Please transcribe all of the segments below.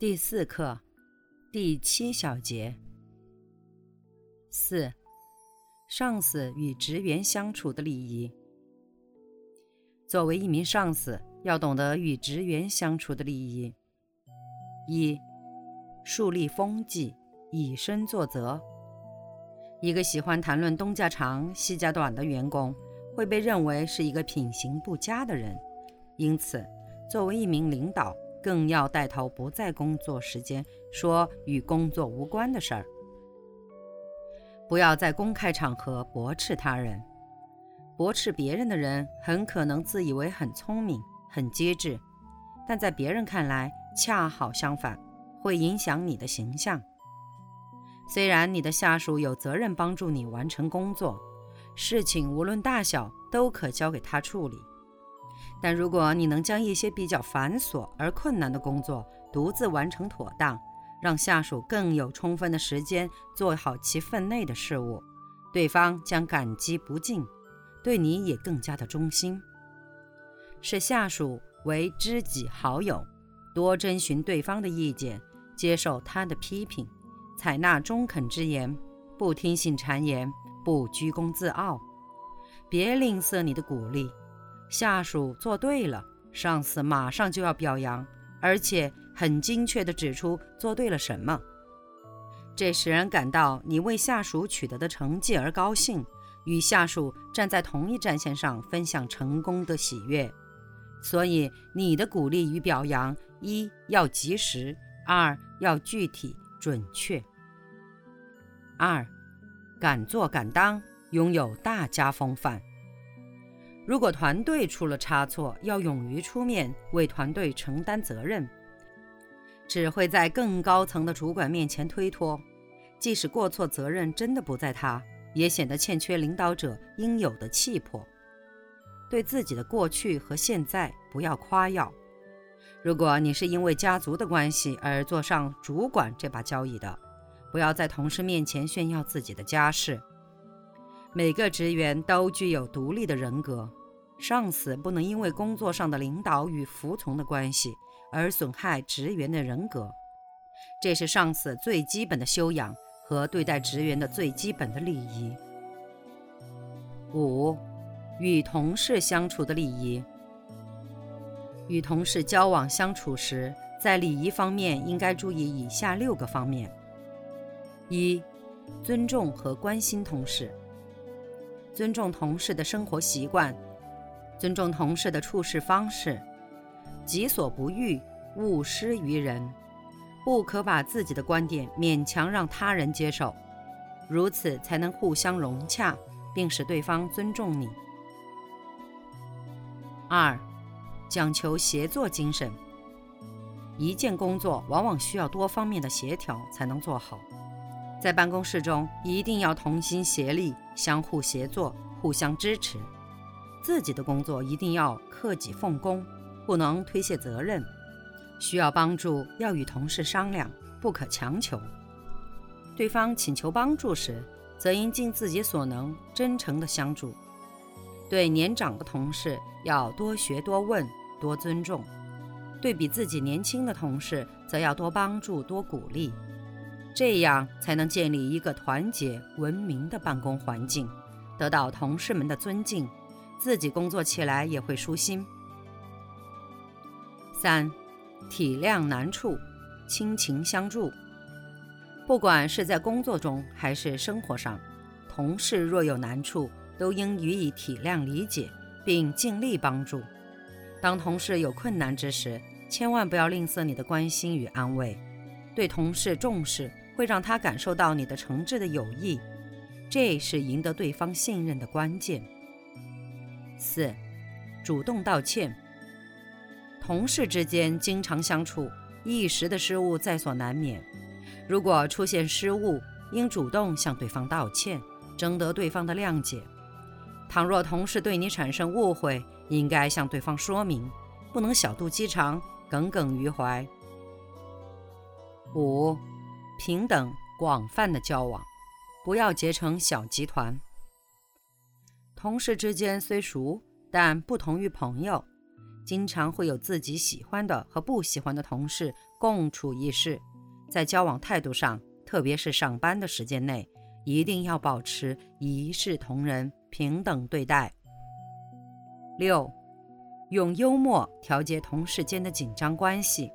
第四课，第七小节。四，上司与职员相处的礼仪。作为一名上司。要懂得与职员相处的礼仪。一、树立风纪，以身作则。一个喜欢谈论东家长西家短的员工，会被认为是一个品行不佳的人。因此，作为一名领导，更要带头不在工作时间说与工作无关的事儿。不要在公开场合驳斥他人。驳斥别人的人，很可能自以为很聪明。很机智，但在别人看来恰好相反，会影响你的形象。虽然你的下属有责任帮助你完成工作，事情无论大小都可交给他处理，但如果你能将一些比较繁琐而困难的工作独自完成妥当，让下属更有充分的时间做好其分内的事物，对方将感激不尽，对你也更加的忠心。视下属为知己好友，多征询对方的意见，接受他的批评，采纳中肯之言，不听信谗言，不居功自傲。别吝啬你的鼓励，下属做对了，上司马上就要表扬，而且很精确地指出做对了什么。这使人感到你为下属取得的成绩而高兴，与下属站在同一战线上，分享成功的喜悦。所以，你的鼓励与表扬，一要及时，二要具体准确。二，敢做敢当，拥有大家风范。如果团队出了差错，要勇于出面为团队承担责任，只会在更高层的主管面前推脱，即使过错责任真的不在他，也显得欠缺领导者应有的气魄。对自己的过去和现在不要夸耀。如果你是因为家族的关系而坐上主管这把交椅的，不要在同事面前炫耀自己的家世。每个职员都具有独立的人格，上司不能因为工作上的领导与服从的关系而损害职员的人格。这是上司最基本的修养和对待职员的最基本的礼仪。五。与同事相处的礼仪。与同事交往相处时，在礼仪方面应该注意以下六个方面：一、尊重和关心同事，尊重同事的生活习惯，尊重同事的处事方式，己所不欲，勿施于人，不可把自己的观点勉强让他人接受，如此才能互相融洽，并使对方尊重你。二，讲求协作精神。一件工作往往需要多方面的协调才能做好，在办公室中一定要同心协力、相互协作、互相支持。自己的工作一定要克己奉公，不能推卸责任。需要帮助要与同事商量，不可强求。对方请求帮助时，则应尽自己所能，真诚地相助。对年长的同事要多学多问多尊重，对比自己年轻的同事则要多帮助多鼓励，这样才能建立一个团结文明的办公环境，得到同事们的尊敬，自己工作起来也会舒心。三，体谅难处，亲情相助。不管是在工作中还是生活上，同事若有难处。都应予以体谅理解，并尽力帮助。当同事有困难之时，千万不要吝啬你的关心与安慰。对同事重视，会让他感受到你的诚挚的友谊，这是赢得对方信任的关键。四，主动道歉。同事之间经常相处，一时的失误在所难免。如果出现失误，应主动向对方道歉，征得对方的谅解。倘若同事对你产生误会，应该向对方说明，不能小肚鸡肠、耿耿于怀。五、平等广泛的交往，不要结成小集团。同事之间虽熟，但不同于朋友，经常会有自己喜欢的和不喜欢的同事共处一室。在交往态度上，特别是上班的时间内，一定要保持一视同仁、平等对待。六、用幽默调节同事间的紧张关系，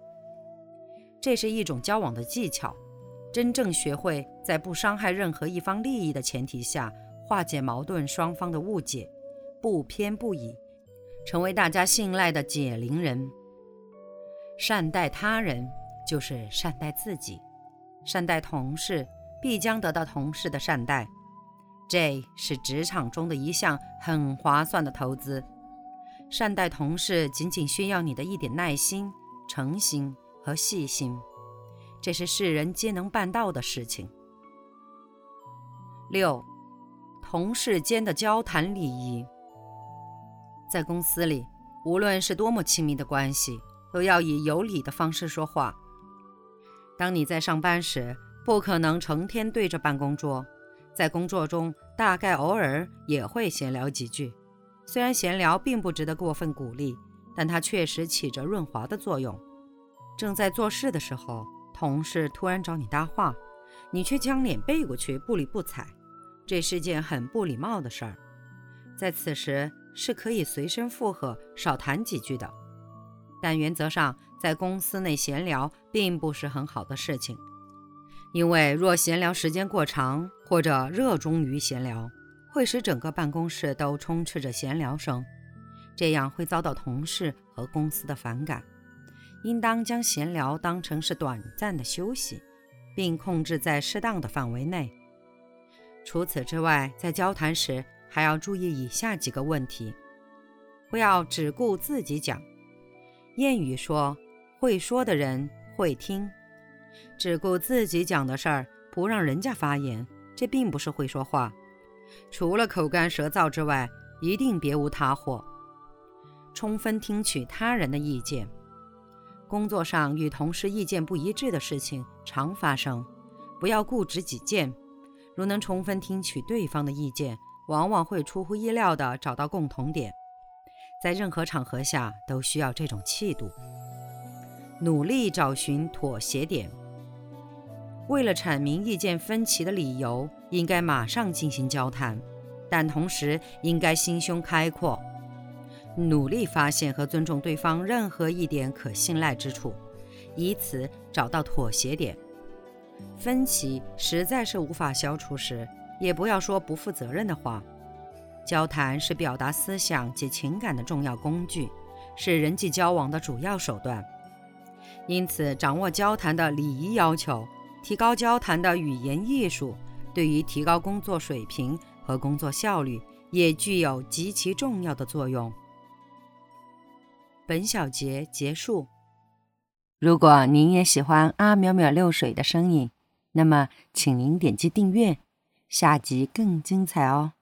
这是一种交往的技巧。真正学会在不伤害任何一方利益的前提下，化解矛盾双方的误解，不偏不倚，成为大家信赖的解铃人。善待他人。就是善待自己，善待同事，必将得到同事的善待。这是职场中的一项很划算的投资。善待同事，仅仅需要你的一点耐心、诚心和细心，这是世人皆能办到的事情。六，同事间的交谈礼仪，在公司里，无论是多么亲密的关系，都要以有礼的方式说话。当你在上班时，不可能成天对着办公桌，在工作中大概偶尔也会闲聊几句。虽然闲聊并不值得过分鼓励，但它确实起着润滑的作用。正在做事的时候，同事突然找你搭话，你却将脸背过去不理不睬，这是件很不礼貌的事儿。在此时是可以随声附和，少谈几句的。但原则上，在公司内闲聊并不是很好的事情，因为若闲聊时间过长，或者热衷于闲聊，会使整个办公室都充斥着闲聊声，这样会遭到同事和公司的反感。应当将闲聊当成是短暂的休息，并控制在适当的范围内。除此之外，在交谈时还要注意以下几个问题：不要只顾自己讲。谚语说：“会说的人会听，只顾自己讲的事儿，不让人家发言，这并不是会说话。除了口干舌燥之外，一定别无他货。充分听取他人的意见。工作上与同事意见不一致的事情常发生，不要固执己见。如能充分听取对方的意见，往往会出乎意料地找到共同点。”在任何场合下都需要这种气度，努力找寻妥协点。为了阐明意见分歧的理由，应该马上进行交谈，但同时应该心胸开阔，努力发现和尊重对方任何一点可信赖之处，以此找到妥协点。分歧实在是无法消除时，也不要说不负责任的话。交谈是表达思想及情感的重要工具，是人际交往的主要手段。因此，掌握交谈的礼仪要求，提高交谈的语言艺术，对于提高工作水平和工作效率也具有极其重要的作用。本小节结束。如果您也喜欢阿淼淼六水的声音，那么请您点击订阅，下集更精彩哦。